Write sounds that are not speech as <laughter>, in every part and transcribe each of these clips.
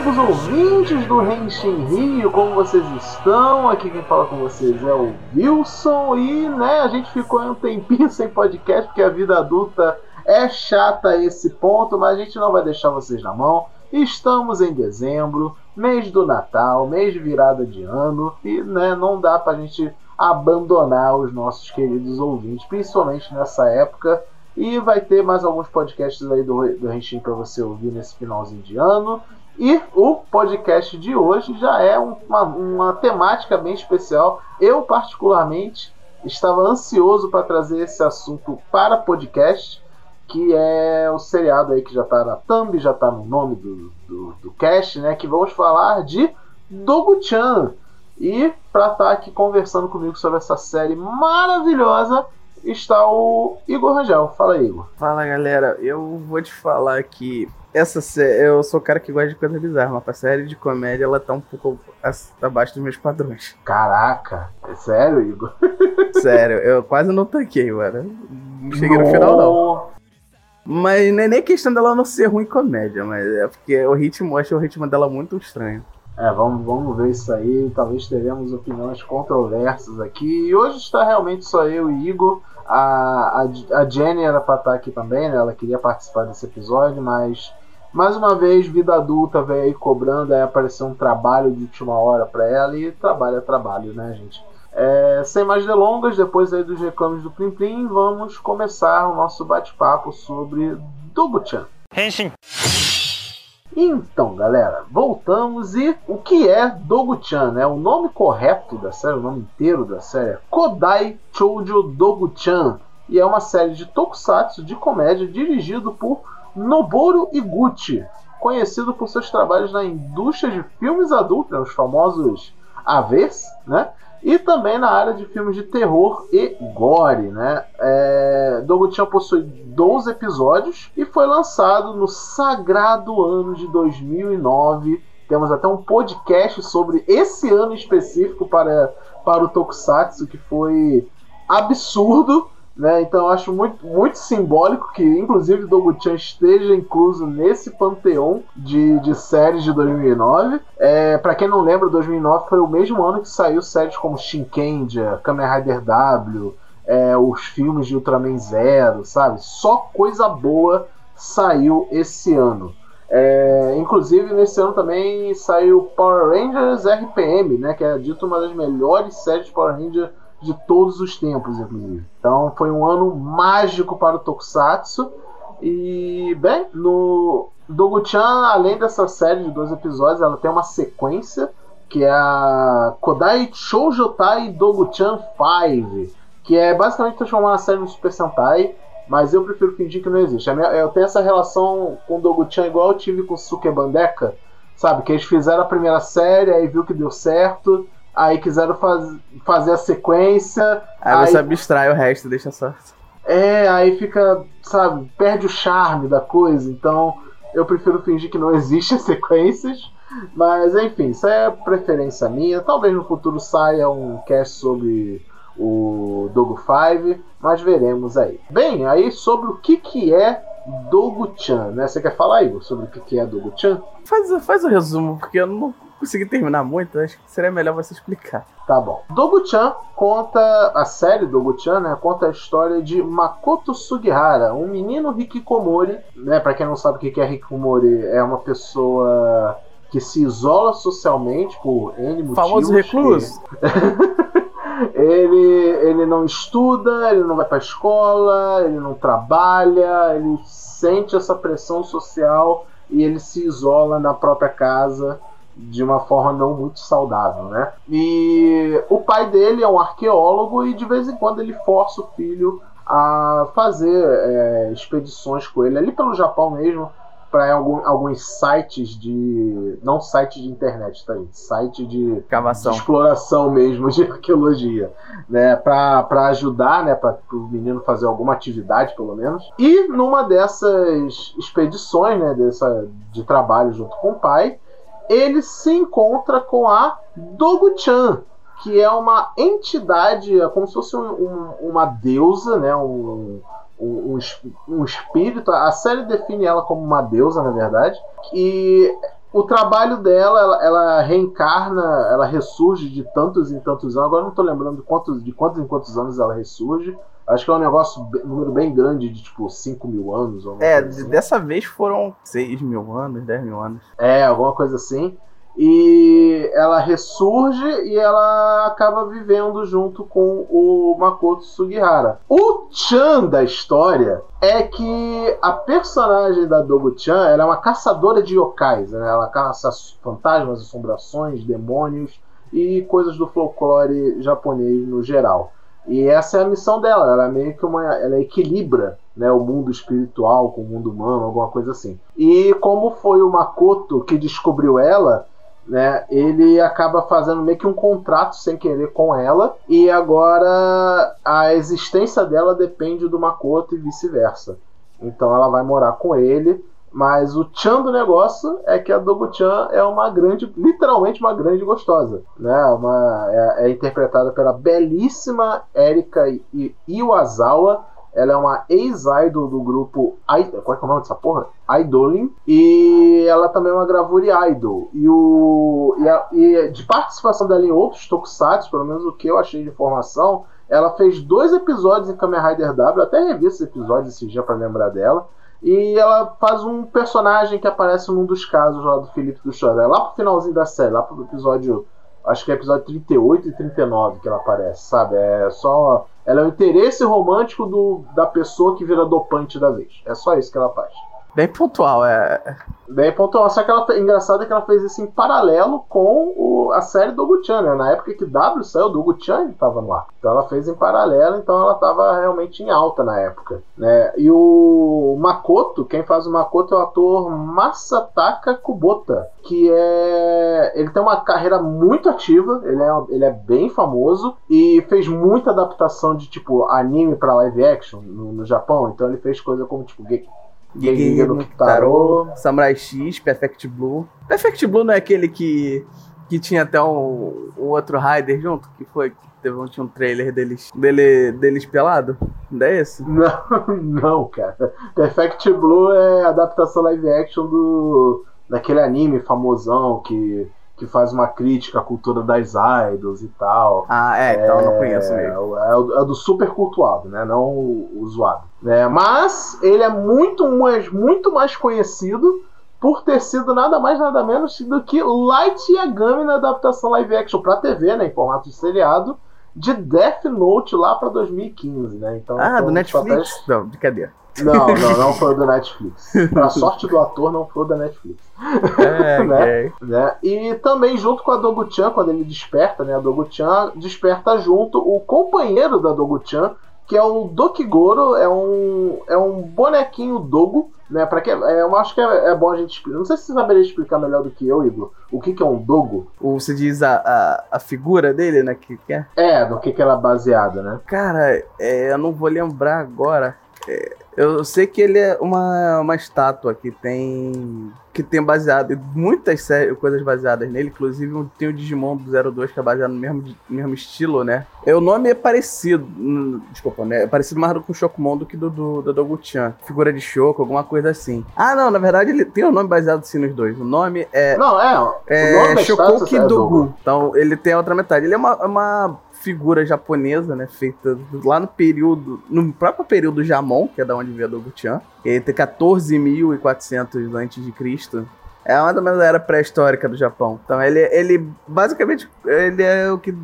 amigos ouvintes do Renshin Rio, como vocês estão? Aqui quem fala com vocês é o Wilson e né, a gente ficou um tempinho <laughs> sem podcast porque a vida adulta é chata a esse ponto, mas a gente não vai deixar vocês na mão. Estamos em dezembro, mês do Natal, mês de virada de ano e né, não dá pra gente abandonar os nossos queridos ouvintes, principalmente nessa época. E vai ter mais alguns podcasts aí do, do Renshin para você ouvir nesse finalzinho de ano. E o podcast de hoje já é uma, uma temática bem especial. Eu, particularmente, estava ansioso para trazer esse assunto para podcast, que é o seriado aí que já está na thumb, já está no nome do, do, do cast, né? Que vamos falar de Dogu-chan. E para estar tá aqui conversando comigo sobre essa série maravilhosa, está o Igor Rangel. Fala, Igor. Fala, galera. Eu vou te falar que essa série, eu sou o cara que gosta de coisa bizarra, mas pra série de comédia ela tá um pouco abaixo dos meus padrões. Caraca, é sério, Igor? <laughs> sério, eu quase não tanquei, mano. Não cheguei no final, não. Mas não é nem questão dela não ser ruim comédia, mas é porque o ritmo, eu acho o ritmo dela muito estranho. É, vamos, vamos ver isso aí. Talvez teremos opiniões controversas aqui. E hoje está realmente só eu e Igor. A, a, a Jenny era para estar aqui também, né? Ela queria participar desse episódio, mas mais uma vez, vida adulta veio aí cobrando, aí apareceu um trabalho de última hora para ela e trabalho é trabalho, né, gente? É, sem mais delongas, depois aí dos reclames do Plim Plim, vamos começar o nosso bate-papo sobre Dogu-chan. Henshin. Então, galera, voltamos e o que é Dogu-chan, né? O nome correto da série, o nome inteiro da série é Kodai Choujo Dogu-chan e é uma série de tokusatsu de comédia dirigido por Noboru Iguchi, conhecido por seus trabalhos na indústria de filmes adultos, né, os famosos AVs, né? E também na área de filmes de terror e gore, né? É, possui 12 episódios e foi lançado no sagrado ano de 2009. Temos até um podcast sobre esse ano específico para, para o Tokusatsu, que foi absurdo. Né? Então eu acho muito, muito simbólico que, inclusive, Dogu-chan esteja incluso nesse panteão de, de séries de 2009. É, para quem não lembra, 2009 foi o mesmo ano que saiu séries como Shinkenja, Kamen Rider W, é, os filmes de Ultraman Zero, sabe? Só coisa boa saiu esse ano. É, inclusive nesse ano também saiu Power Rangers RPM, né, que é dito uma das melhores séries de Power Rangers de todos os tempos, inclusive. Então foi um ano mágico para o Tokusatsu. E, bem, no Dogu-chan, além dessa série de dois episódios, ela tem uma sequência que é a Kodai Shoujotai Dogu-chan 5, que é basicamente transformar a série no Super Sentai, mas eu prefiro fingir que não existe. Eu tenho essa relação com Dogu-chan igual eu tive com Suke Bandeka, sabe? Que eles fizeram a primeira série, aí viu que deu certo, Aí quiseram faz, fazer a sequência. Aí, aí você abstrai o resto, deixa só. É, aí fica, sabe, perde o charme da coisa. Então eu prefiro fingir que não <laughs> existe sequências. Mas enfim, isso é preferência minha. Talvez no futuro saia um cast sobre o Dogo 5, mas veremos aí. Bem, aí sobre o que, que é Dogu-chan, né? Você quer falar, Igor, sobre o que, que é Dogu-chan? Faz, faz o resumo, porque eu não consegui terminar muito, acho que seria melhor você explicar. Tá bom. Dogu-chan conta, a série Dogu-chan, né, conta a história de Makoto Sugihara, um menino hikikomori, né, para quem não sabe o que é hikikomori, é uma pessoa que se isola socialmente por N motivos. Famoso recluso. <laughs> ele, ele não estuda, ele não vai pra escola, ele não trabalha, ele sente essa pressão social e ele se isola na própria casa de uma forma não muito saudável, né? E o pai dele é um arqueólogo e de vez em quando ele força o filho a fazer é, expedições com ele ali pelo Japão mesmo para algum, alguns sites de não site de internet tá aí, site de, de exploração mesmo de arqueologia né? Para ajudar né? Para o menino fazer alguma atividade pelo menos. E numa dessas expedições né? Dessa de trabalho junto com o pai ele se encontra com a Dogu-chan, que é uma entidade, é como se fosse um, um, uma deusa, né? Um, um, um, espírito. A série define ela como uma deusa, na verdade. E o trabalho dela, ela, ela, reencarna, ela ressurge de tantos em tantos anos. Agora não tô lembrando de quantos, de quantos em quantos anos ela ressurge. Acho que é um negócio, um número bem grande, de tipo 5 mil anos. é, assim. dessa vez foram 6 mil anos, 10 mil anos. É, alguma coisa assim. E ela ressurge e ela acaba vivendo junto com o Makoto Sugihara. O Chan da história é que a personagem da Dogu-chan é uma caçadora de yokais. Né? Ela caça fantasmas, assombrações, demônios e coisas do folclore japonês no geral. E essa é a missão dela. Ela é meio que uma. Ela equilibra né, o mundo espiritual com o mundo humano, alguma coisa assim. E como foi o Makoto que descobriu ela, né, ele acaba fazendo meio que um contrato sem querer com ela e agora a existência dela depende do Makoto e vice-versa. Então ela vai morar com ele, mas o chan do negócio é que a Dogu-chan é uma grande, literalmente uma grande gostosa, né? Uma, é, é interpretada pela belíssima Erika Iwasawa, ela é uma ex-idol do grupo. Qual é, é o nome dessa porra? Idolin. E ela também é uma gravure idol. E, o, e, a, e de participação dela em outros tokusatsu, pelo menos o que eu achei de informação, ela fez dois episódios em Kamen Rider W. Até revi esses episódios esse dia para lembrar dela. E ela faz um personagem que aparece num dos casos lá do Felipe do Choré, lá pro finalzinho da série, lá pro episódio. Acho que é episódio 38 e 39 que ela aparece, sabe? É só ela é o interesse romântico do, da pessoa que vira dopante da vez. É só isso que ela faz. Bem pontual, é. Bem pontual. Só que ela, engraçado é que ela fez isso em paralelo com o, a série do Guchan, né? Na época que W saiu, do Guchan estava no ar. Então ela fez em paralelo, então ela estava realmente em alta na época. Né? E o Makoto, quem faz o Makoto é o ator Masataka Kubota, que é. Ele tem uma carreira muito ativa, ele é, ele é bem famoso e fez muita adaptação de tipo anime para live action no, no Japão. Então ele fez coisa como tipo Guerreiro no Samurai X, Perfect Blue. Perfect Blue não é aquele que, que tinha até um, um outro Rider junto? Que foi teve um, tinha um trailer deles, dele, deles pelado? Não é esse? <laughs> Não, não, cara. Perfect Blue é adaptação live action do daquele anime famosão que que faz uma crítica à cultura das idols e tal. Ah, é, então é, não conheço mesmo. É, é, do super cultuado, né? Não o, o zoado. É, mas ele é muito mais, muito mais conhecido por ter sido nada mais nada menos do que Light Yagami na adaptação live action para TV, né, em formato de seriado, de Death Note lá para 2015, né? Então, ah, então, do Netflix? Papéis... Não, brincadeira. Não, <laughs> não, não foi do Netflix. Pra <laughs> sorte do ator, não foi da Netflix. É, <laughs> né? Okay. né? E também junto com a Dogu-chan, quando ele desperta, né? A Dogu-chan desperta junto o companheiro da Dogu-chan, que é o Dokigoro, é um, é um bonequinho Dogo, né? Para que é, eu acho que é, é, bom a gente explicar. Não sei se você saberia explicar melhor do que eu, Igor. O que, que é um Dogo? Ou você diz a, a, a figura dele, né? Que, que é? é, do que, que ela é baseada, né? Cara, é, eu não vou lembrar agora. Eu sei que ele é uma, uma estátua que tem. que tem baseado. Muitas séries, coisas baseadas nele, inclusive tem o Digimon do 02 que é baseado no mesmo, mesmo estilo, né? É, o nome é parecido. Desculpa, né? É parecido mais com o Shokumon do que do, do, do Dogu-chan. Figura de Shoko, alguma coisa assim. Ah, não, na verdade ele tem um nome baseado sim nos dois. O nome é. Não, é. É é Dogu. Então ele tem a outra metade. Ele é uma, uma figura japonesa, né? Feita lá no período. No próprio período Jamon, que é da onde veio Dogu-chan. Que tem 14.400 a.C. É uma da era pré-histórica do Japão. Então ele, ele basicamente ele é o que,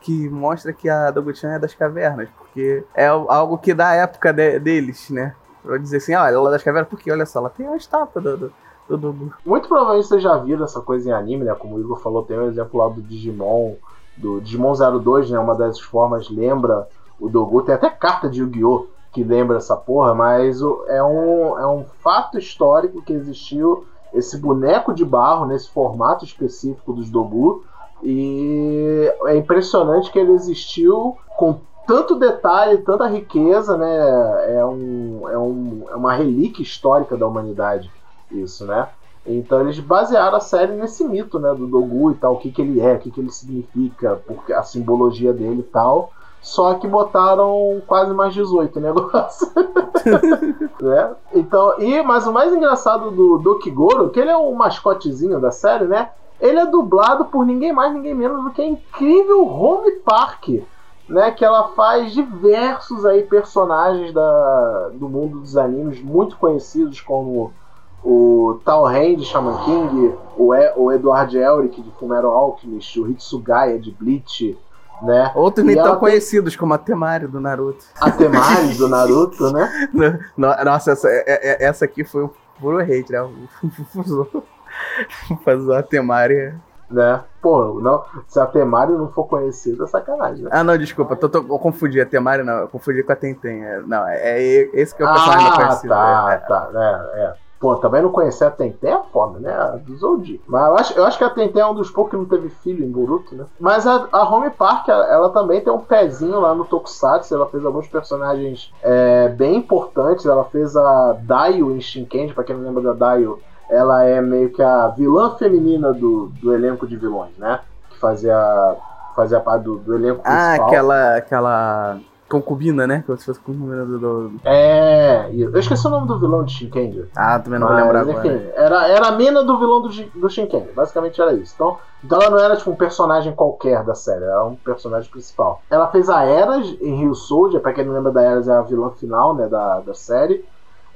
que mostra que a Dogu-chan é das cavernas, porque é algo que dá a época de, deles, né? Pra dizer assim, olha, ela é das cavernas, porque olha só, ela tem a estátua do, do, do, do... Muito provavelmente vocês já viram essa coisa em anime, né? Como o Igor falou, tem um exemplo lá do Digimon do Digimon 02, né? Uma das formas lembra o Dogu. Tem até carta de Yu-Gi-Oh! que lembra essa porra, mas é um, é um fato histórico que existiu esse boneco de barro nesse formato específico dos Dogu. E é impressionante que ele existiu com tanto detalhe, tanta riqueza, né? É, um, é, um, é uma relíquia histórica da humanidade, isso, né? Então eles basearam a série nesse mito, né, do Dogu e tal, o que, que ele é, o que, que ele significa, porque a simbologia dele e tal. só que botaram quase mais 18 negócio. <laughs> né? Então, e mas o mais engraçado do do Kigoro, que ele é o mascotezinho da série, né? Ele é dublado por ninguém mais, ninguém menos do que a incrível Home Park, né? Que ela faz diversos aí personagens da, do mundo dos animes muito conhecidos como o Tal Hand de Shaman King, o, e, o Edward Elric de Fumero Alchemist, o Hitsugaya de Bleach, né? Outros nem tão tem... conhecidos, como a Temari do Naruto. A Temari do Naruto, né? <laughs> Nossa, essa, é, é, essa aqui foi um puro hate, né? <laughs> Fazer a Temari. Né? Pô, não, se a Temari não for conhecida, é sacanagem. Né? Ah, não, desculpa, tô, tô, eu confundi. A Temari não, eu confundi com a Tentem. É, não, é, é, esse que é o personagem ah, conhecido. Tá, é, tá, é, é. Pô, também não conhecer a Tentem é foda, né? A do Zoldi. Mas eu acho, eu acho que a Tentem é um dos poucos que não teve filho em Boruto, né? Mas a, a Home Park, ela, ela, também tem um pezinho lá no Tokusatsu. Ela fez alguns personagens é, bem importantes. Ela fez a Daio em Shinkendi, pra quem não lembra da Daio. Ela é meio que a vilã feminina do, do elenco de vilões, né? Que fazia, fazia parte do, do elenco ah, principal. Ah, aquela... aquela concubina, né? Como se fosse concubina do, do. É, eu esqueci o nome do vilão de Shinkenger. Ah, também não Mas, vou lembrar enfim, agora. Era, era a mina do vilão do, do Shinkenger, basicamente era isso. Então, então ela não era tipo um personagem qualquer da série, era um personagem principal. Ela fez a Eras em Rio Soldier, pra quem não lembra da Eras, é a vilã final né, da, da série.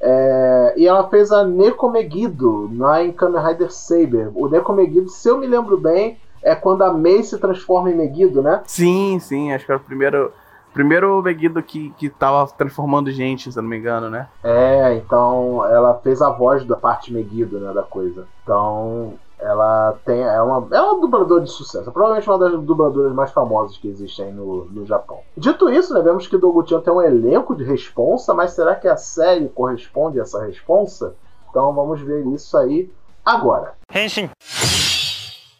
É, e ela fez a Neko Megiddo lá em Kamen Rider Saber. O Neko Megiddo, se eu me lembro bem, é quando a Mei se transforma em Megiddo, né? Sim, sim, acho que era o primeiro Primeiro Megiddo que, que tava transformando gente, se eu não me engano, né? É, então ela fez a voz da parte Megiddo, né, da coisa. Então, ela tem é uma, é uma dubladora de sucesso. Provavelmente uma das dubladoras mais famosas que existem no, no Japão. Dito isso, né, vemos que Doguchan tem um elenco de responsa, mas será que a série corresponde a essa responsa? Então vamos ver isso aí agora. Henshin.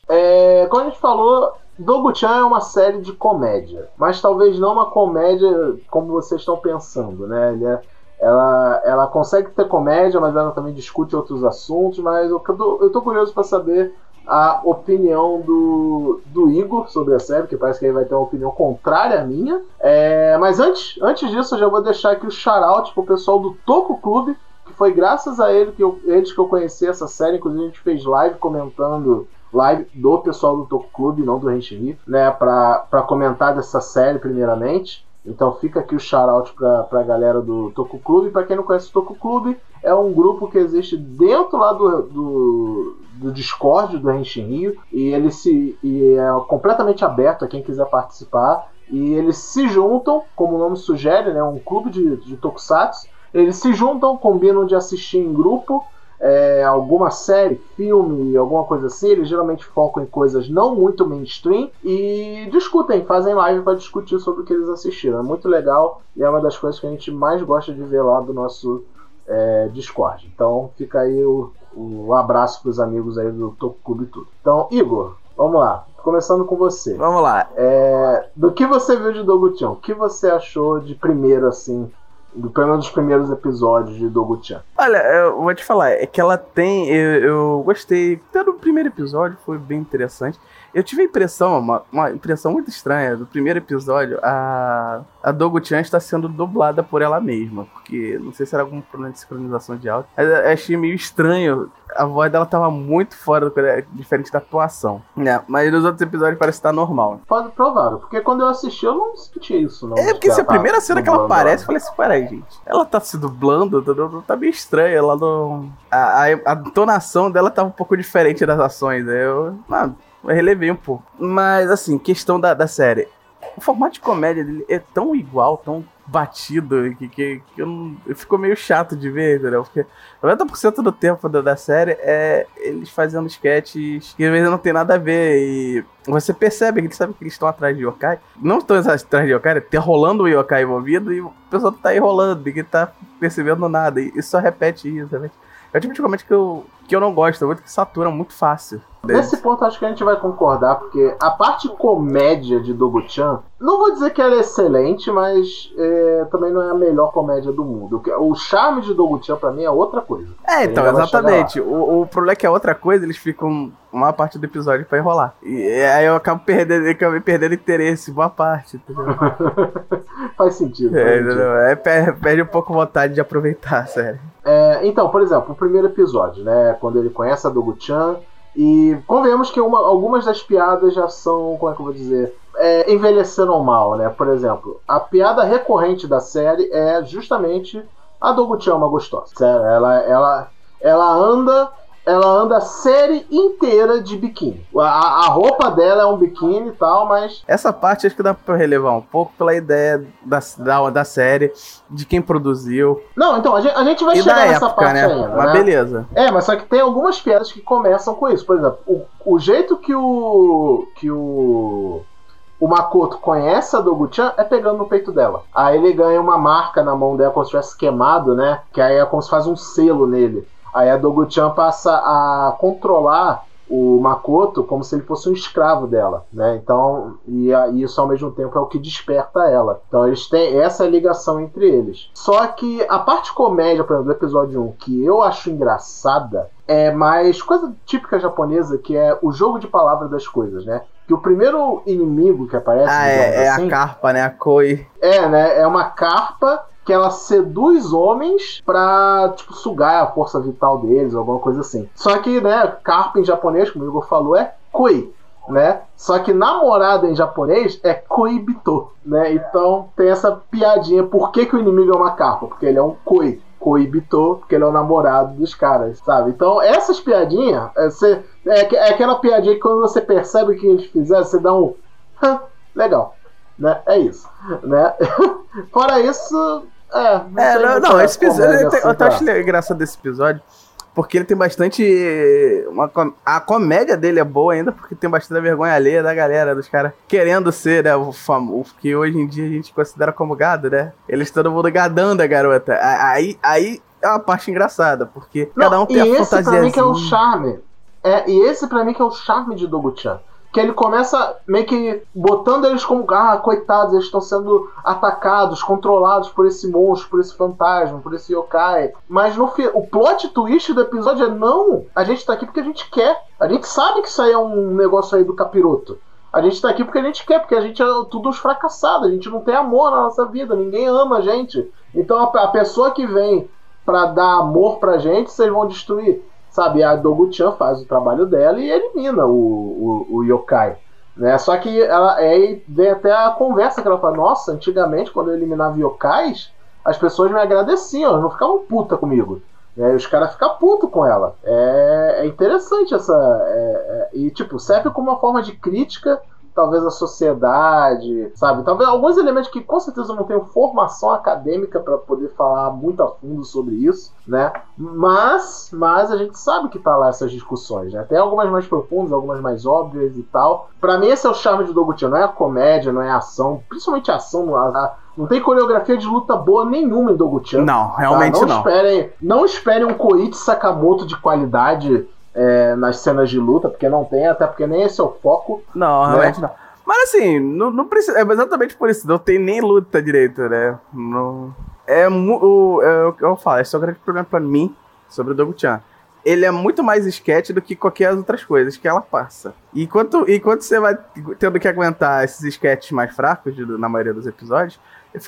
É, como a gente falou, Dogu-chan é uma série de comédia, mas talvez não uma comédia como vocês estão pensando, né? É, ela, ela consegue ter comédia, mas ela também discute outros assuntos, mas eu, eu tô curioso para saber a opinião do, do Igor sobre a série, que parece que ele vai ter uma opinião contrária à minha. É, mas antes, antes disso, eu já vou deixar aqui o shout-out pro pessoal do Toco Clube, que foi graças a ele que eu, eles que eu conheci essa série, inclusive a gente fez live comentando live do pessoal do Toku Clube, não do Renchi né, para comentar dessa série primeiramente. Então fica aqui o shout para pra galera do Toku Clube. Para quem não conhece o Toku Clube, é um grupo que existe dentro lá do, do, do Discord do Henshin Rio e ele se e é completamente aberto a quem quiser participar. E eles se juntam, como o nome sugere, né, um clube de, de Tokusatsu. Eles se juntam, combinam de assistir em grupo é, alguma série, filme, alguma coisa assim, eles geralmente focam em coisas não muito mainstream e discutem, fazem live para discutir sobre o que eles assistiram. É muito legal e é uma das coisas que a gente mais gosta de ver lá do nosso é, Discord. Então fica aí o, o abraço para os amigos aí do Topo Clube e tudo. Então, Igor, vamos lá. Começando com você. Vamos lá. É, do que você viu de Dogution, o que você achou de primeiro, assim, pelo menos dos primeiros episódios de Dogu-chan. Olha, eu vou te falar, é que ela tem. Eu, eu gostei. Até do primeiro episódio foi bem interessante. Eu tive a impressão, uma, uma impressão muito estranha, do primeiro episódio, a, a Dogu-chan está sendo dublada por ela mesma, porque não sei se era algum problema de sincronização de áudio, eu achei meio estranho, a voz dela tava muito fora, do, diferente da atuação. É, mas nos outros episódios parece estar normal. Pode provar, porque quando eu assisti eu não senti isso, não. É, porque se a primeira tá cena que ela aparece, eu falei assim, peraí, gente, ela tá se dublando, tá, tá, tá meio estranha, ela não... A, a, a entonação dela tá um pouco diferente das ações, eu... Mano, eu relevei um pouco. Mas, assim, questão da, da série. O formato de comédia dele é tão igual, tão batido, que, que, que eu ficou meio chato de ver, entendeu? Porque 90% do tempo da, da série é eles fazendo sketches que às vezes não tem nada a ver. E você percebe que eles sabem que eles estão atrás de yokai. Não estão atrás de yokai, ter rolando o yokai envolvido e o pessoal tá aí rolando, ninguém tá percebendo nada. E, e só repete isso? É o tipo de comédia que eu, que eu não gosto, muito que satura muito fácil. Nesse ponto acho que a gente vai concordar, porque a parte comédia de Dogu-chan, não vou dizer que ela é excelente, mas é, também não é a melhor comédia do mundo. O charme de Dogu-chan pra mim é outra coisa. É, então, exatamente. O, o, problema é que é outra coisa, eles ficam uma parte do episódio pra enrolar. E aí eu acabo perdendo, eu acabo perdendo interesse, boa parte. <laughs> faz sentido. Faz é, sentido. é, perde um pouco vontade de aproveitar, sério. É, então, por exemplo, o primeiro episódio, né? Quando ele conhece a Dogu-chan e convenhamos que uma, algumas das piadas já são, como é que eu vou dizer, é, envelheceram mal, né? Por exemplo, a piada recorrente da série é justamente a Doguchi é uma gostosa. Ela, ela, ela anda ela anda a série inteira de biquíni. A, a, roupa dela é um biquíni e tal, mas. Essa parte acho que dá pra relevar um pouco pela ideia da, da, da série, de quem produziu. Não, então, a gente, a gente vai e chegar nessa época, parte né? ainda. Mas né? beleza. É, mas só que tem algumas piadas que começam com isso. Por exemplo, o, o jeito que o. que o o Makoto conhece a Dogu-chan é pegando no peito dela. Aí ele ganha uma marca na mão dela como se tivesse queimado, né? Que aí é como se faz um selo nele. Aí a Dogu-chan passa a controlar o Makoto como se ele fosse um escravo dela, né? Então, e, e, isso ao mesmo tempo é o que desperta ela. Então eles têm essa ligação entre eles. Só que a parte comédia, por exemplo, do episódio 1, que eu acho engraçada, é mais coisa típica japonesa, que é o jogo de palavras das coisas, né? Que o primeiro inimigo que aparece. Ah, é, é assim, a carpa, né? A Koi. É, né? É uma carpa que ela seduz homens pra, tipo, sugar a força vital deles, alguma coisa assim. Só que, né, carpa em japonês, como o Igor falou, é koi, né? Só que namorada em japonês é koibito, né? Então tem essa piadinha, por que, que o inimigo é uma carpa? Porque ele é um koi. Koibito, porque ele é o namorado dos caras, sabe? Então, essas piadinhas, é, é, é aquela piadinha que quando você percebe o que eles fizeram, você dá um. legal. Né? É isso. Né? <laughs> Fora isso, é. Não, é, não, não esse episódio. Eu, assim, eu tá. acho engraçado desse episódio. Porque ele tem bastante. Uma, a comédia dele é boa ainda, porque tem bastante vergonha alheia da galera, dos caras querendo ser, né? O famoso. Que hoje em dia a gente considera como gado, né? Eles todo mundo gadando a garota. Aí, aí é uma parte engraçada, porque não, cada um tem a fantasia. Esse pra mim que é o charme. É, e esse pra mim que é o charme de Dogu-chan que ele começa meio que botando eles como, ah, coitados, eles estão sendo atacados, controlados por esse monstro, por esse fantasma, por esse yokai. Mas no o plot twist do episódio é não, a gente tá aqui porque a gente quer. A gente sabe que isso aí é um negócio aí do capiroto. A gente tá aqui porque a gente quer, porque a gente é tudo uns fracassados, a gente não tem amor na nossa vida, ninguém ama a gente. Então a, a pessoa que vem para dar amor pra gente, vocês vão destruir. Sabe, a Dogu-chan faz o trabalho dela e elimina o, o, o yokai. Né? Só que ela, aí vem até a conversa que ela fala: Nossa, antigamente quando eu eliminava yokais, as pessoas me agradeciam, elas não ficavam puta comigo. Né? Os caras ficam putos com ela. É, é interessante essa. É, é, e, tipo, serve como uma forma de crítica talvez a sociedade, sabe? Talvez alguns elementos que com certeza não tenho formação acadêmica para poder falar muito a fundo sobre isso, né? Mas, mas a gente sabe que tá lá essas discussões, né? Tem algumas mais profundas, algumas mais óbvias e tal. Para mim esse é o charme de Doguchi, não é a comédia, não é a ação, principalmente a ação, não tem coreografia de luta boa nenhuma em Doguchi. Não, realmente tá? não. Não esperem, não esperem um Koichi Sakamoto de qualidade é, nas cenas de luta, porque não tem, até porque nem esse é o foco. Não, né? realmente não. Mas assim, não, não precisa. É exatamente por isso, não tem nem luta direito, né? Não, é, o, é que eu falo, esse é o grande problema pra mim sobre o Dogu-chan. Ele é muito mais sketch do que qualquer outras coisas que ela passa. E enquanto, enquanto você vai tendo que aguentar esses sketches mais fracos de, na maioria dos episódios,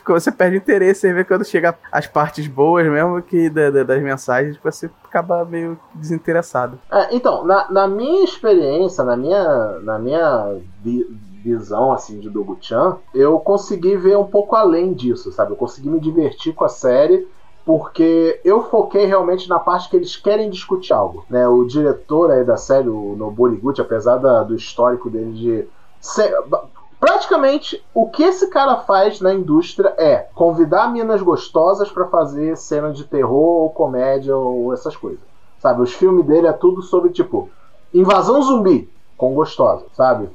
você perde interesse e vê quando chega as partes boas mesmo que da, da, das mensagens, você acaba meio desinteressado. É, então, na, na, minha experiência, na minha, na minha vi, visão assim de Dogu-chan, eu consegui ver um pouco além disso, sabe? Eu consegui me divertir com a série porque eu foquei realmente na parte que eles querem discutir algo. Né? O diretor aí da série, o Noboriguchi, apesar da, do histórico dele de ser, Praticamente, o que esse cara faz na indústria é convidar minas gostosas para fazer cena de terror ou comédia ou essas coisas. Sabe, os filmes dele é tudo sobre, tipo, invasão zumbi com gostosa, sabe?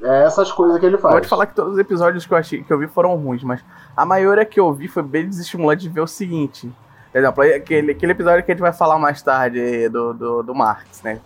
É essas coisas que ele faz. Pode falar que todos os episódios que eu, achei, que eu vi foram ruins, mas a maioria que eu vi foi bem desestimulante de ver o seguinte. Por exemplo, aquele, aquele episódio que a gente vai falar mais tarde do, do, do Marx, né?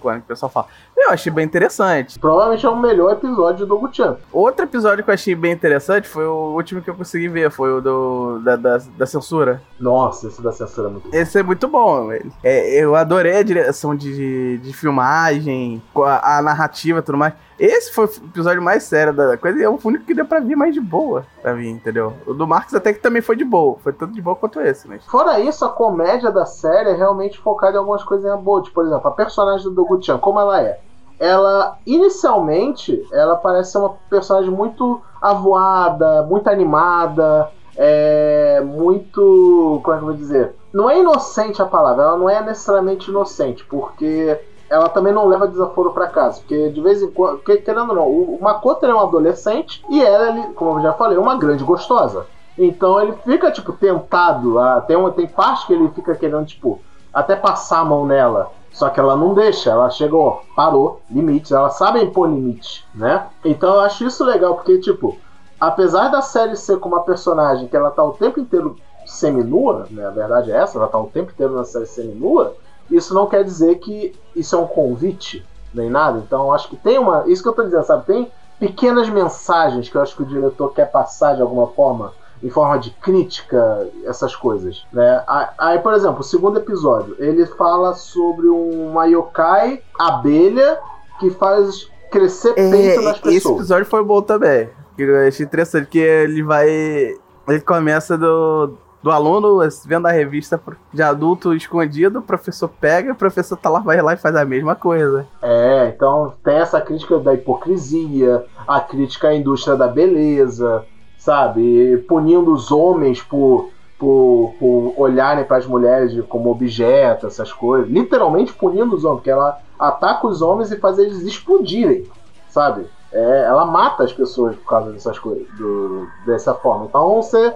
Quando o pessoal fala. Eu achei bem interessante. Provavelmente é o melhor episódio do Gutian. Outro episódio que eu achei bem interessante foi o último que eu consegui ver, foi o do da, da, da censura. Nossa, esse da censura é muito bom. Esse é muito bom. É, eu adorei a direção de, de filmagem, a, a narrativa e tudo mais. Esse foi o episódio mais sério da coisa e é o único que deu pra vir mais de boa pra mim, entendeu? O do Marcos até que também foi de boa. Foi tanto de boa quanto esse, mas. Fora isso, a comédia da série é realmente focada em algumas coisinhas boas. Tipo, por exemplo, a personagem do Guchan, como ela é? Ela, inicialmente, ela parece ser uma personagem muito avoada, muito animada, é muito. Como é que eu vou dizer? Não é inocente a palavra, ela não é necessariamente inocente, porque ela também não leva desaforo para casa. Porque de vez em quando, porque, querendo ou não, o Makoto é um adolescente e ela, como eu já falei, é uma grande gostosa. Então ele fica, tipo, tentado. Tem, uma, tem parte que ele fica querendo, tipo, até passar a mão nela. Só que ela não deixa, ela chegou, parou, limites, ela sabe impor limite, né? Então eu acho isso legal, porque, tipo, apesar da série ser com uma personagem que ela tá o tempo inteiro seminua, né? A verdade é essa, ela tá o tempo inteiro na série seminua, isso não quer dizer que isso é um convite, nem nada. Então acho que tem uma. Isso que eu tô dizendo, sabe? Tem pequenas mensagens que eu acho que o diretor quer passar de alguma forma, em forma de crítica, essas coisas. Né? Aí, por exemplo, o segundo episódio, ele fala sobre uma yokai abelha que faz crescer é, peito nas pessoas. Esse episódio foi bom também. Eu achei interessante que ele vai. Ele começa do do aluno vendo a revista de adulto escondido, o professor pega, o professor tá lá, vai lá e faz a mesma coisa. É, então tem essa crítica da hipocrisia, a crítica à indústria da beleza, sabe? Punindo os homens por, por, por olharem para as mulheres como objeto, essas coisas. Literalmente punindo os homens, porque ela ataca os homens e faz eles explodirem, sabe? É, ela mata as pessoas por causa dessas coisas, do, dessa forma. Então você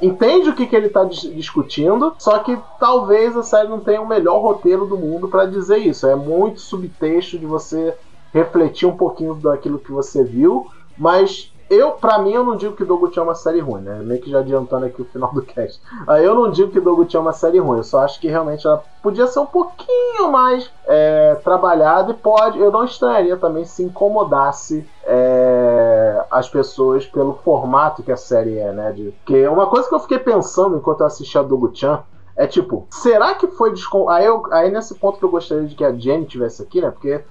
entende o que, que ele está discutindo, só que talvez a série não tenha o melhor roteiro do mundo para dizer isso. É muito subtexto de você refletir um pouquinho daquilo que você viu, mas eu, para mim, eu não digo que Doguchi é uma série ruim, né? Meio que já adiantando aqui o final do cast. Eu não digo que Doguchi é uma série ruim, eu só acho que realmente ela podia ser um pouquinho mais é, trabalhada e pode. Eu não estranharia também se incomodasse é, as pessoas pelo formato que a série é, né? De, que uma coisa que eu fiquei pensando enquanto eu assistia a Doguchan é tipo, será que foi descon... aí, eu, aí nesse ponto que eu gostaria de que a Jenny tivesse aqui, né? Porque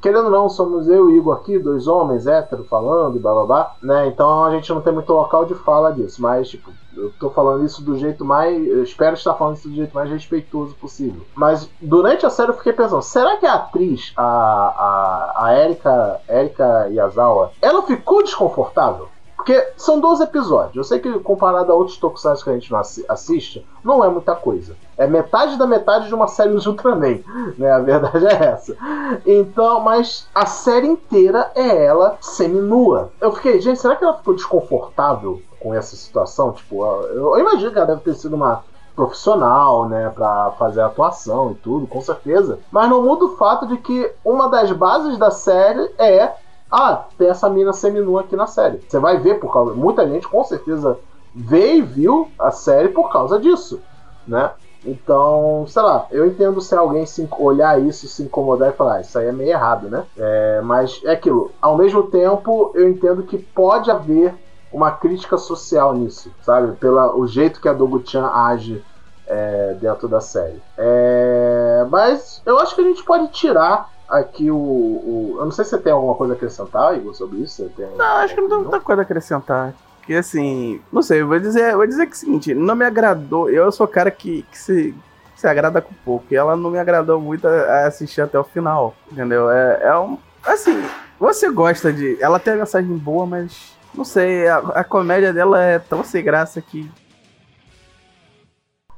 querendo ou não, somos eu e Igor aqui, dois homens héteros falando e blá, né? Então a gente não tem muito local de fala disso, mas tipo, eu tô falando isso do jeito mais. Eu espero estar falando isso do jeito mais respeitoso possível. Mas durante a série eu fiquei pensando, será que a atriz, a, a, a Erika, Erika Yazawa, ela ficou desconfortável? Porque são 12 episódios. Eu sei que comparado a outros tokusatsu que a gente não assiste, não é muita coisa. É metade da metade de uma série do Ultraman, <laughs> né? A verdade é essa. Então, mas a série inteira é ela semi-nua. Eu fiquei, gente, será que ela ficou desconfortável com essa situação? Tipo, eu imagino que ela deve ter sido uma profissional, né, para fazer a atuação e tudo, com certeza. Mas não muda o fato de que uma das bases da série é ah, tem essa mina seminua aqui na série. Você vai ver por causa. Muita gente com certeza vê e viu a série por causa disso, né? Então, sei lá, eu entendo se alguém se olhar isso, se incomodar e falar, ah, isso aí é meio errado, né? É, mas é aquilo. Ao mesmo tempo, eu entendo que pode haver uma crítica social nisso, sabe? Pelo o jeito que a Dogu-chan age é, dentro da série. É, mas eu acho que a gente pode tirar aqui o, o, Eu não sei se você tem alguma coisa a acrescentar, Igor, sobre isso. Tem não, acho que não tem muita coisa a acrescentar. Porque assim, não sei, eu vou dizer, vou dizer que é o seguinte, não me agradou. Eu sou o cara que, que se, se agrada com pouco. E ela não me agradou muito a, assistir até o final. Entendeu? É, é um. Assim, você gosta de. Ela tem a mensagem boa, mas. Não sei, a, a comédia dela é tão sem graça que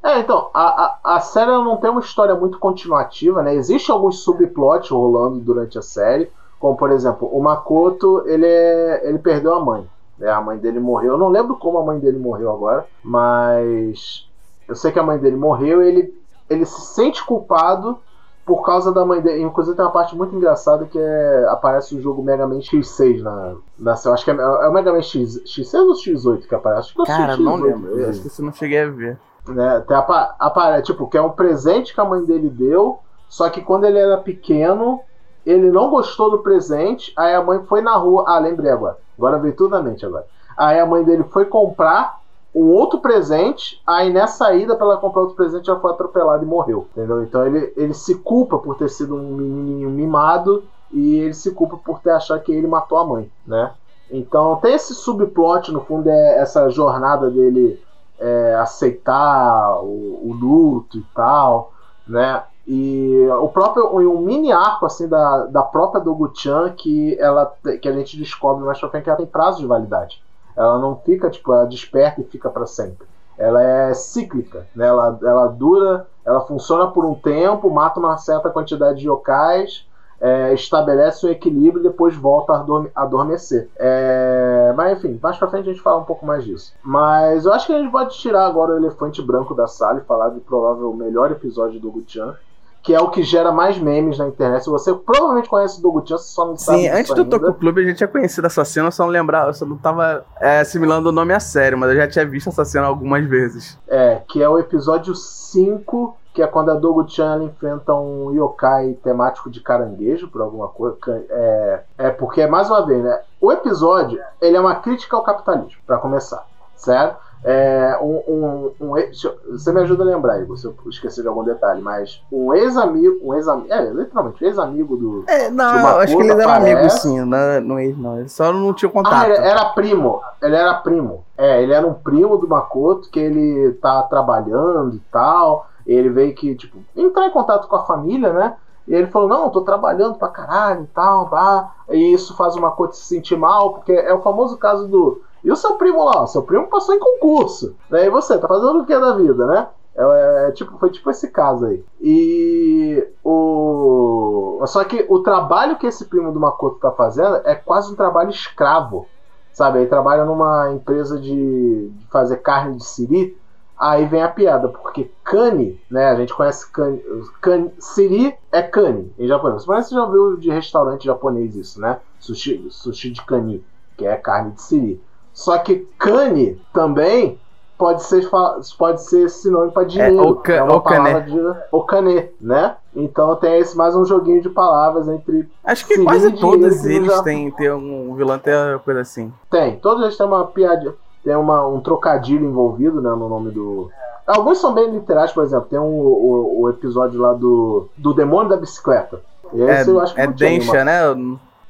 é, então, a, a, a série não tem uma história muito continuativa, né? Existem alguns subplots rolando durante a série, como por exemplo, o Makoto, ele, é, ele perdeu a mãe. Né? A mãe dele morreu. Eu não lembro como a mãe dele morreu agora, mas eu sei que a mãe dele morreu e ele, ele se sente culpado por causa da mãe dele. Inclusive tem uma parte muito engraçada que é, aparece o jogo Mega Man X6 na, na eu acho que é, é o Mega Man X, X6 ou X8 que aparece? Cara, X8, não lembro. Eu acho que não cheguei a ver. Né? Até aparece, tipo, que é um presente que a mãe dele deu, só que quando ele era pequeno, ele não gostou do presente, aí a mãe foi na rua. Ah, lembrei agora. Agora veio tudo na mente agora. Aí a mãe dele foi comprar um outro presente, aí nessa ida para ela comprar outro presente ela foi atropelada e morreu, entendeu? Então ele, ele se culpa por ter sido um menininho mimado e ele se culpa por ter achado que ele matou a mãe, né? Então tem esse subplot, no fundo, é essa jornada dele é, aceitar o, o, luto e tal, né? E o próprio um mini arco assim da, da própria Dogu-chan que ela que a gente descobre mais pra frente que ela tem prazo de validade. Ela não fica tipo, ela desperta e fica para sempre. Ela é cíclica, né? Ela, ela dura, ela funciona por um tempo, mata uma certa quantidade de yokais é, estabelece um equilíbrio e depois volta a adormecer. É, mas enfim, mais pra frente a gente fala um pouco mais disso. Mas eu acho que a gente pode tirar agora o elefante branco da sala e falar do provável melhor episódio do Guchan que é o que gera mais memes na internet. Você provavelmente conhece o Chan, você só não Sim, sabe. Sim, antes do Toco Clube a gente tinha conhecido essa cena, só não lembrava, eu só não tava é, assimilando o nome a sério, mas eu já tinha visto essa cena algumas vezes. É, que é o episódio 5, que é quando a Dogu-chan enfrenta um yokai temático de caranguejo, por alguma coisa. É, é porque, mais uma vez, né? O episódio ele é uma crítica ao capitalismo, para começar, certo? É, um, um, um, você me ajuda a lembrar, Igor, se eu esquecer de algum detalhe, mas um ex-amigo, um ex-amigo, é, literalmente, ex-amigo do. É, não, do acho que eles eram amigos sim, não, não ex, não. Ele só não tinha contato. Ah, ele era primo, ele era primo. É, ele era um primo do Makoto que ele tá trabalhando e tal. Ele veio que, tipo, entrar em contato com a família, né? E ele falou: Não, tô trabalhando pra caralho e tal. E isso faz o Makoto se sentir mal, porque é o famoso caso do e o seu primo lá? O seu primo passou em concurso. Né? E você, tá fazendo o que da vida, né? É, é, tipo, foi tipo esse caso aí. E o. Só que o trabalho que esse primo do Makoto tá fazendo é quase um trabalho escravo. Sabe? Ele trabalha numa empresa de, de fazer carne de siri. Aí vem a piada, porque kani, né? A gente conhece kani. kani siri é kani em japonês. Mas você já viu de restaurante japonês isso, né? Sushi, sushi de kani, que é carne de siri. Só que cane também pode ser, pode ser sinônimo para dinheiro. É, é uma o palavra de o cane, né? Então tem esse mais um joguinho de palavras entre. Acho que quase todos eles já... têm, têm um vilão tem uma coisa assim. Tem, todos eles têm uma piada, tem uma, um trocadilho envolvido, né, no nome do. Alguns são bem literais, por exemplo, tem um, o, o episódio lá do, do demônio da bicicleta. Esse é, eu acho que é Densha, né?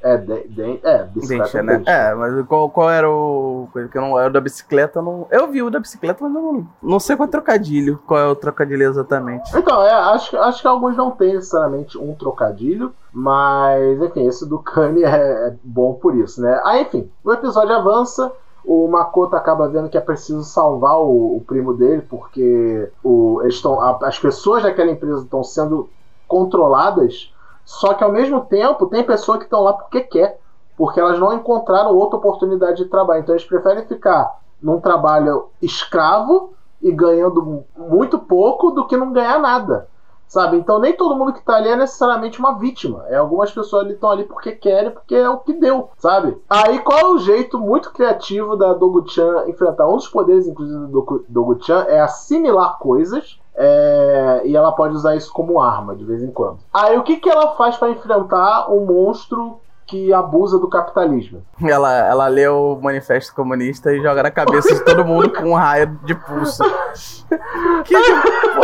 É, de, de, é bicicleta. né? É, mas qual, qual era o. Que eu não, era o da bicicleta, não. Eu vi o da bicicleta, mas não, não sei qual é o trocadilho. Qual é o trocadilho exatamente. Então, é, acho, acho que alguns não têm necessariamente um trocadilho, mas enfim, esse do Kanye é, é bom por isso, né? Aí, enfim, o episódio avança o Makoto acaba vendo que é preciso salvar o, o primo dele, porque o, eles tão, a, as pessoas daquela empresa estão sendo controladas só que ao mesmo tempo, tem pessoas que estão lá porque quer, porque elas não encontraram outra oportunidade de trabalho. Então eles preferem ficar num trabalho escravo e ganhando muito pouco do que não ganhar nada. Sabe? Então nem todo mundo que está ali é necessariamente uma vítima. É algumas pessoas ali estão ali porque querem, porque é o que deu, sabe? Aí qual é o jeito muito criativo da Dogu-chan enfrentar um dos poderes inclusive do Dogu-chan é assimilar coisas é, e ela pode usar isso como arma de vez em quando. Aí o que, que ela faz para enfrentar um monstro que abusa do capitalismo? Ela, ela lê o manifesto comunista e joga na cabeça de todo mundo com um raio de pulso. <laughs> que,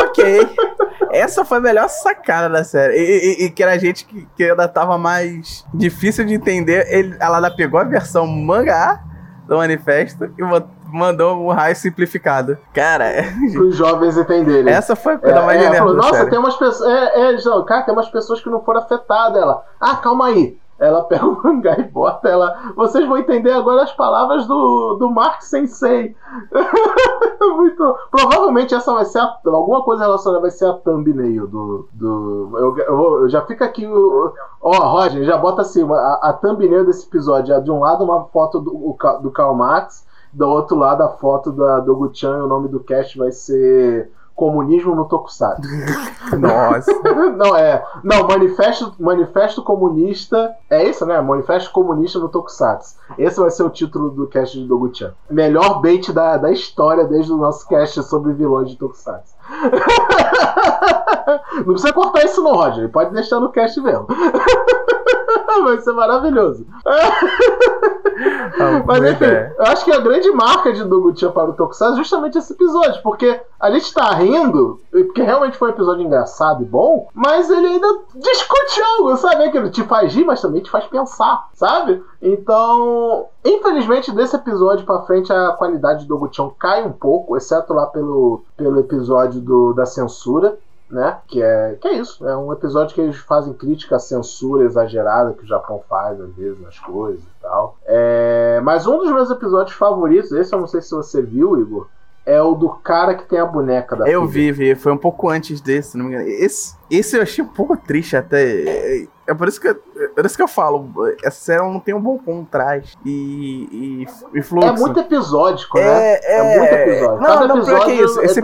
ok. Essa foi a melhor sacada da série. E, e, e que era a gente que, que ainda tava mais difícil de entender. Ele, ela ainda pegou a versão mangá do manifesto e mandou um raio simplificado. Cara, é... os jovens entenderem. Essa foi a coisa é, mais é, falou, Nossa, série. tem umas pessoas. É, é, cara, tem umas pessoas que não foram afetadas. Ela, ah, calma aí. Ela pega o mangá e bota ela. Vocês vão entender agora as palavras do, do Mark Sensei. <laughs> Muito. Provavelmente essa vai ser a, alguma coisa relacionada vai ser a thumbnail do. do eu, eu, eu já fica aqui. Ó, oh, Roger, já bota assim: a, a thumbnail desse episódio é de um lado uma foto do, do Karl Marx, do outro lado a foto da Dogu-chan e o nome do cast vai ser Comunismo no Tokusatsu. <laughs> Nossa. <laughs> não, é. Não, manifesto, manifesto Comunista. É isso, né? Manifesto Comunista no Tokusatsu. Esse vai ser o título do cast de Doguchan. Melhor bait da, da história desde o nosso cast sobre vilões de Tokusatsu. <laughs> Não precisa cortar isso no Roger, pode deixar no cast mesmo. Vai ser maravilhoso. Ah, Mas enfim, é. eu acho que a grande marca de Dogutia para o Tokusatsu é justamente esse episódio, porque a gente tá rindo, porque realmente foi um episódio engraçado e bom, mas ele ainda discute algo, sabe? Que ele te faz rir, mas também te faz pensar, sabe? Então, infelizmente, desse episódio para frente a qualidade do Doguchão cai um pouco, exceto lá pelo, pelo episódio do, da censura né? Que é, que é isso. É um episódio que eles fazem crítica à censura exagerada que o Japão faz, às vezes, nas coisas e tal. É, mas um dos meus episódios favoritos, esse eu não sei se você viu, Igor, é o do cara que tem a boneca da Eu vi, vi. Foi um pouco antes desse, não me engano. Esse, esse eu achei um pouco triste até. É por isso que, é por isso que eu falo, essa série não tem um bom contraste e, e, e fluxo. É muito episódico, né? É, é, é muito episódio. Não, Cada não, episódio que é isso. Esse,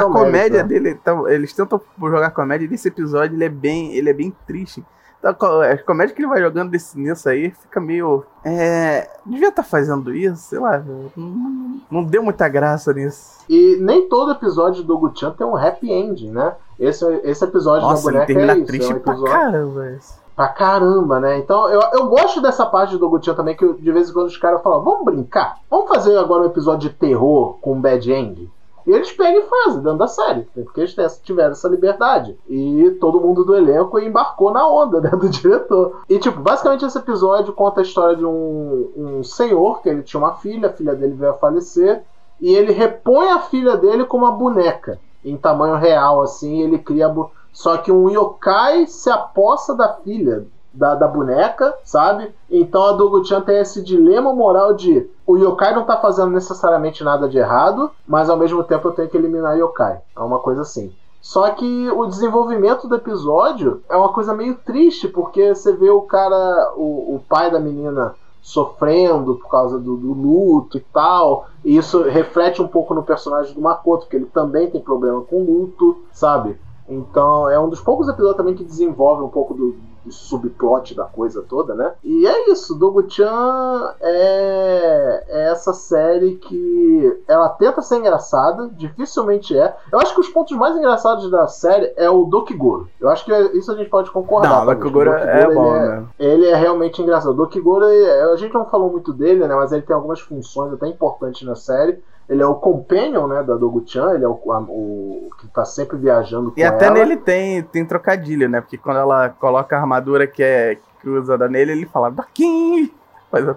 a comédia né? dele, então, eles tentam jogar comédia, e nesse episódio ele é bem, ele é bem triste. Então, a comédia que ele vai jogando desse, nisso aí fica meio. É. Devia estar tá fazendo isso, sei lá. Não, não, deu muita graça nisso. E nem todo episódio do Guchan tem um happy end, né? Esse, esse episódio Nossa, da boneca ele é isso. triste é um episódio... pra caramba. Pra caramba, né? Então eu, eu gosto dessa parte do Guchan também, que de vez em quando os caras falam: vamos brincar? Vamos fazer agora um episódio de terror com bad end? E eles pegam e fazem dentro da série, né? porque eles tiveram essa liberdade. E todo mundo do elenco embarcou na onda né, do <laughs> diretor. E, tipo, basicamente esse episódio conta a história de um, um senhor que ele tinha uma filha, a filha dele veio a falecer, e ele repõe a filha dele com uma boneca, em tamanho real, assim, ele cria. Só que um yokai se aposta da filha da, da boneca, sabe? Então a Dogu-chan tem esse dilema moral de o yokai não tá fazendo necessariamente nada de errado, mas ao mesmo tempo eu tenho que eliminar o yokai. É uma coisa assim. Só que o desenvolvimento do episódio é uma coisa meio triste, porque você vê o cara, o, o pai da menina sofrendo por causa do, do, luto e tal. E isso reflete um pouco no personagem do Makoto, que ele também tem problema com luto, sabe? Então é um dos poucos episódios também que desenvolve um pouco do, subplot da coisa toda, né? E é isso, Dogu-chan é, é essa série que ela tenta ser engraçada, dificilmente é. Eu acho que os pontos mais engraçados da série é o Dokigoro. Eu acho que isso a gente pode concordar. Não, o Dokigoro é bom, é, né? Ele é realmente engraçado. O Dokigoro, a gente não falou muito dele, né? Mas ele tem algumas funções até importantes na série. Ele é o companion, né, da Dogu-chan, ele é o, a, o, que tá sempre viajando com E até ela. nele tem, tem trocadilho, né? Porque quando ela coloca a armadura que é que usada nele, ele fala Doking! Faz a...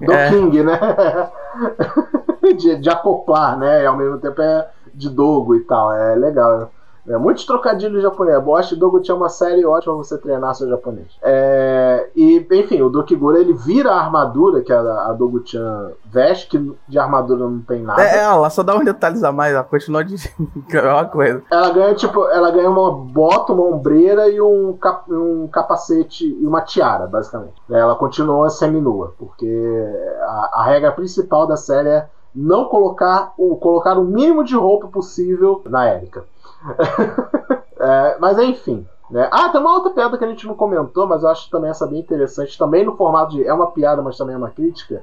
Do é. King, né? <laughs> de, de acoplar, né? E ao mesmo tempo é de Dogo e tal. É legal. É, muitos trocadilhos japonês. Bosch Dogu tinha uma série ótima pra você treinar seu japonês. É, e, enfim, o Dokigura ele vira a armadura que a, a Dogu-chan veste, que de armadura não tem nada. É, ela só dá uns detalhes a mais, ela continua de <laughs> uma coisa. Ela ganha, tipo, ela ganha uma bota, uma ombreira e um, cap, um capacete e uma tiara, basicamente. Ela continua seminua, porque a, a regra principal da série é não colocar o, colocar o mínimo de roupa possível na Erika. <laughs> é, mas enfim. Né? Ah, tem uma outra piada que a gente não comentou, mas eu acho também essa bem interessante. Também no formato de. É uma piada, mas também é uma crítica.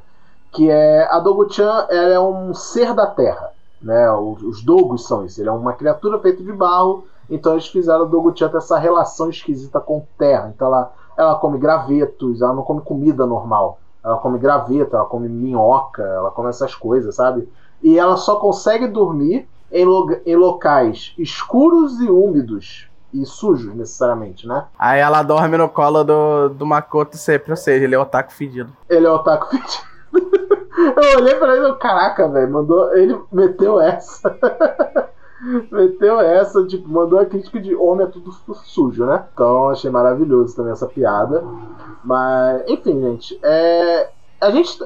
Que é. A Dogu-chan é um ser da terra. Né? Os, os Dogos são isso. Ele é uma criatura feita de barro. Então eles fizeram a Dogu-chan ter essa relação esquisita com terra. Então ela, ela come gravetos, ela não come comida normal. Ela come graveto, ela come minhoca, ela come essas coisas, sabe? E ela só consegue dormir em, lo em locais escuros e úmidos. E sujos, necessariamente, né? Aí ela dorme no colo do, do Makoto sempre, ou seja, ele é otaku fedido. Ele é otaku <laughs> fedido. Eu olhei pra ele e caraca, velho, mandou. Ele meteu essa. <laughs> meteu essa, tipo, mandou a crítica de homem é tudo sujo, né? Então achei maravilhoso também essa piada. Mas, enfim, gente, é. A gente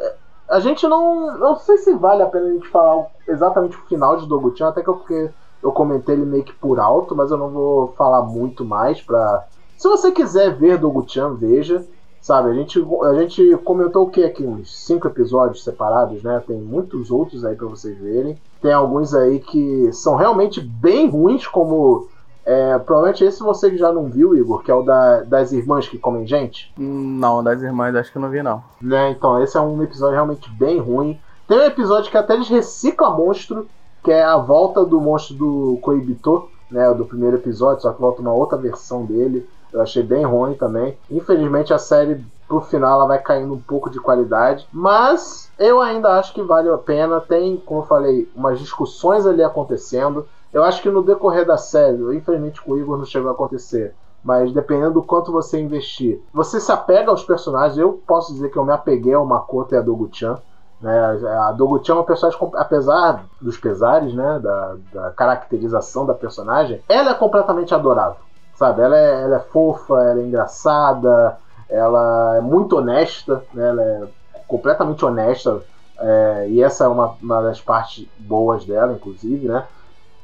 a gente não. Não sei se vale a pena a gente falar exatamente o final de Doguchan, até que eu, porque eu comentei ele meio que por alto, mas eu não vou falar muito mais pra. Se você quiser ver Doguchan, veja. Sabe, a gente, a gente comentou o que aqui? Uns cinco episódios separados, né? Tem muitos outros aí para vocês verem. Tem alguns aí que são realmente bem ruins, como. É, provavelmente esse você já não viu, Igor, que é o da, das irmãs que comem gente. Não, das irmãs acho que eu não vi, não. Né, então, esse é um episódio realmente bem ruim. Tem um episódio que até eles reciclam monstro, que é a volta do monstro do Koibito, né? Do primeiro episódio, só que volta uma outra versão dele. Eu achei bem ruim também. Infelizmente a série pro final ela vai caindo um pouco de qualidade, mas eu ainda acho que vale a pena. Tem, como eu falei, umas discussões ali acontecendo. Eu acho que no decorrer da série, infelizmente com o Igor não chegou a acontecer, mas dependendo do quanto você investir, você se apega aos personagens. Eu posso dizer que eu me apeguei ao Makoto e a Dogu-chan. Né? A Dogu-chan é uma personagem, apesar dos pesares, né? Da, da caracterização da personagem, ela é completamente adorável. Sabe? Ela é, ela é fofa, ela é engraçada, ela é muito honesta, né? ela é completamente honesta. É, e essa é uma, uma das partes boas dela, inclusive, né?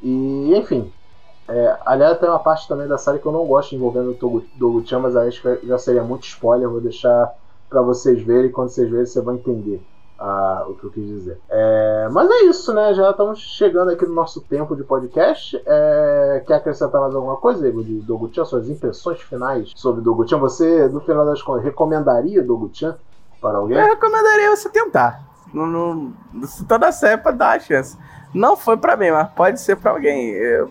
E, enfim. É, aliás, tem uma parte também da série que eu não gosto envolvendo o Dogu-chan, mas acho que já seria muito spoiler. Vou deixar para vocês verem. Quando vocês verem, vocês vão entender a, o que eu quis dizer. É, mas é isso, né? Já estamos chegando aqui no nosso tempo de podcast. É, quer acrescentar mais alguma coisa, Igor, de Doguchan? Suas impressões finais sobre Doguchan? Você, no final das contas, recomendaria Doguchan para alguém? Eu recomendaria você tentar. No, no, se toda certo, dar a chance. Não foi para mim, mas pode ser para alguém. Eu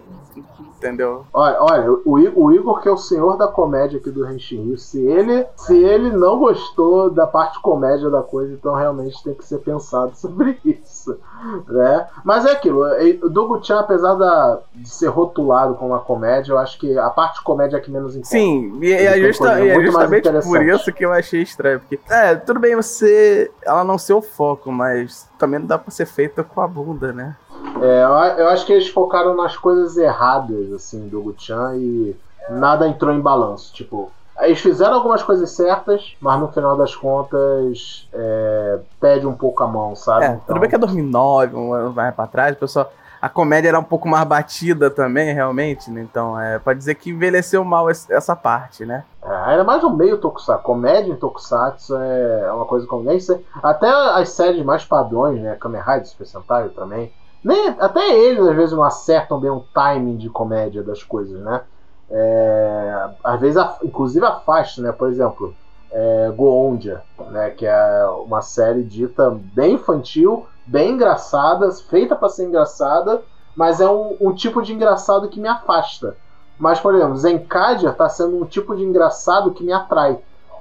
entendeu? Olha, olha o, o, Igor, que é o senhor da comédia aqui do Henshin Rio, se ele, se ele não gostou da parte comédia da coisa, então realmente tem que ser pensado <laughs> sobre isso. Né? Mas é aquilo, o Dogu-chan, apesar da, de ser rotulado como uma comédia, eu acho que a parte comédia é que menos importa. Sim, e, é, justa, e é justamente por isso que eu achei estranho. Porque, é, tudo bem você. Ela não ser o foco, mas também não dá pra ser feita com a bunda, né? É, eu acho que eles focaram nas coisas erradas, assim, do Guchan e nada entrou em balanço. Tipo, eles fizeram algumas coisas certas, mas no final das contas é, pede um pouco a mão, sabe? É, então... Tudo bem que é 2009, um ano mais pra trás, pessoal. A comédia era um pouco mais batida também, realmente, né? Então, é, pode dizer que envelheceu mal essa parte, né? É, era mais um meio tokusatsu. Comédia em tokusatsu é uma coisa como Até as séries mais padrões, né? Kamen Rider, Super Sentai também nem, até eles às vezes não acertam bem o timing de comédia das coisas, né? É, às vezes, a, inclusive a faixa, né? Por exemplo, é, Goondia, né? Que é uma série dita bem infantil, bem engraçada, feita para ser engraçada, mas é um, um, tipo de engraçado que me afasta. Mas, por exemplo, Zencadia está sendo um tipo de engraçado que me atrai.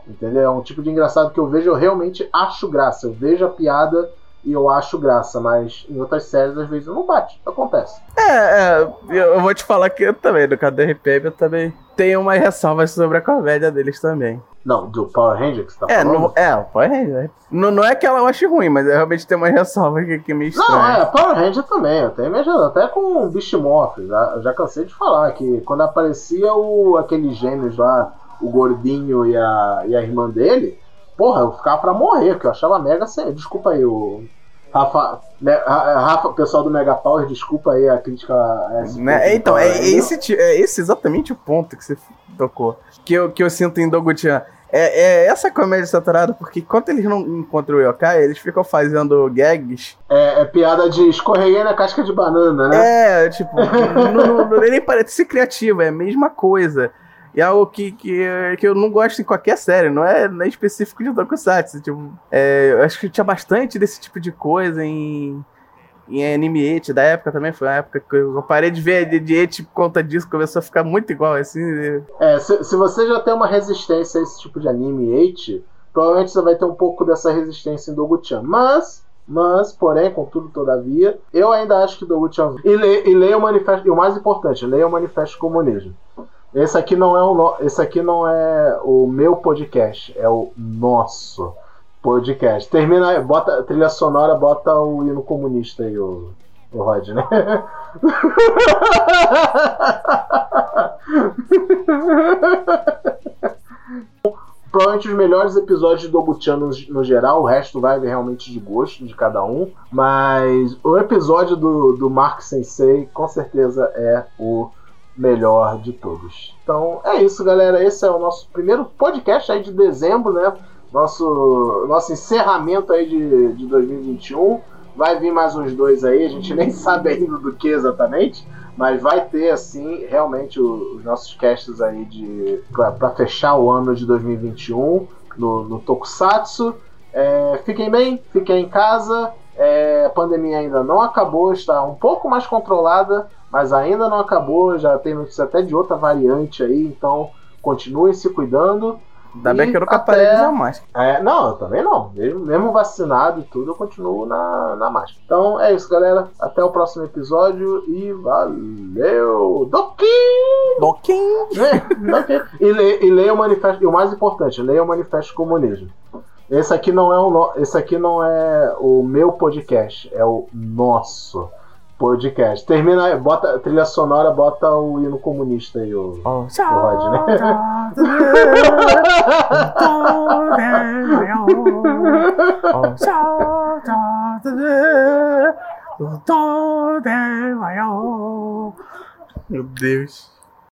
Entendeu? É um tipo de engraçado que eu vejo, eu realmente acho graça. Eu vejo a piada e eu acho graça, mas em outras séries às vezes não bate, acontece. É, é eu vou te falar que eu também, no caso do RPM, eu também tenho umas ressalvas sobre a comédia deles também. Não, do Power Ranger que você tá é, falando? No, é, o Power Ranger. Não, não é que ela eu ache ruim, mas eu realmente tenho umas ressalvas que, que me estranham. Não, é, Power Ranger também, eu tenho até com o Beast Morph, já, eu já cansei de falar que quando aparecia o, aqueles gêmeos lá, o gordinho e a, e a irmã dele, porra, eu ficava pra morrer, porque eu achava mega sério. Desculpa aí, o. Rafa, Rafa, pessoal do Mega Power, desculpa aí a crítica a né? Então, é esse, é esse exatamente o ponto que você tocou. Que eu, que eu sinto em Doguchan. É, é essa comédia saturada, porque enquanto eles não encontram o yokai, eles ficam fazendo gags. É, é piada de escorreguei na casca de banana, né? É, tipo, <laughs> não, não, não, nem parece ser criativo, é a mesma coisa. E é algo que, que, que eu não gosto em qualquer série, não é nem específico de Tokusatsu. Tipo, é, eu acho que tinha bastante desse tipo de coisa em, em Anime 8 da época também. Foi uma época que eu parei de ver de 8 por conta disso, começou a ficar muito igual, assim. É, se, se você já tem uma resistência a esse tipo de Anime 8, provavelmente você vai ter um pouco dessa resistência em Dogu-chan. Mas mas, porém, contudo, todavia, eu ainda acho que Dogu-chan. E, le, e leia o manifesto. E o mais importante, leia o manifesto comunismo. Esse aqui não é o esse aqui não é o meu podcast, é o nosso podcast. Termina, bota trilha sonora, bota o hino comunista aí, o, o Rod, né? <laughs> Provavelmente os melhores episódios do Dobuchan no, no, geral, o resto vai realmente de gosto de cada um. Mas o episódio do, do Mark Sensei com certeza é o melhor de todos. Então é isso, galera. Esse é o nosso primeiro podcast aí de dezembro, né? Nosso, nosso encerramento aí de, de 2021. Vai vir mais uns dois aí, a gente nem <laughs> sabe ainda do que exatamente, mas vai ter assim realmente os nossos casts aí de para fechar o ano de 2021 no, no Tokusatsu. É, fiquem bem, fiquem em casa. É, a pandemia ainda não acabou, está um pouco mais controlada, mas ainda não acabou. Já tem notícia até de outra variante aí, então continuem se cuidando. Ainda bem que eu nunca até... parei de usar máscara. É, não, eu também não. Mesmo, mesmo, vacinado e tudo, eu continuo na, na máscara. Então é isso, galera. Até o próximo episódio e valeu! Doquim! Doquim! É, e, le, e leia o manifesto. E o mais importante, leia o manifesto comunismo. Esse aqui não é o, esse aqui não é o meu podcast, é o nosso podcast. Termina aí, bota trilha sonora, bota o hino comunista aí, o, oh, o Rod, né? Meu Deus.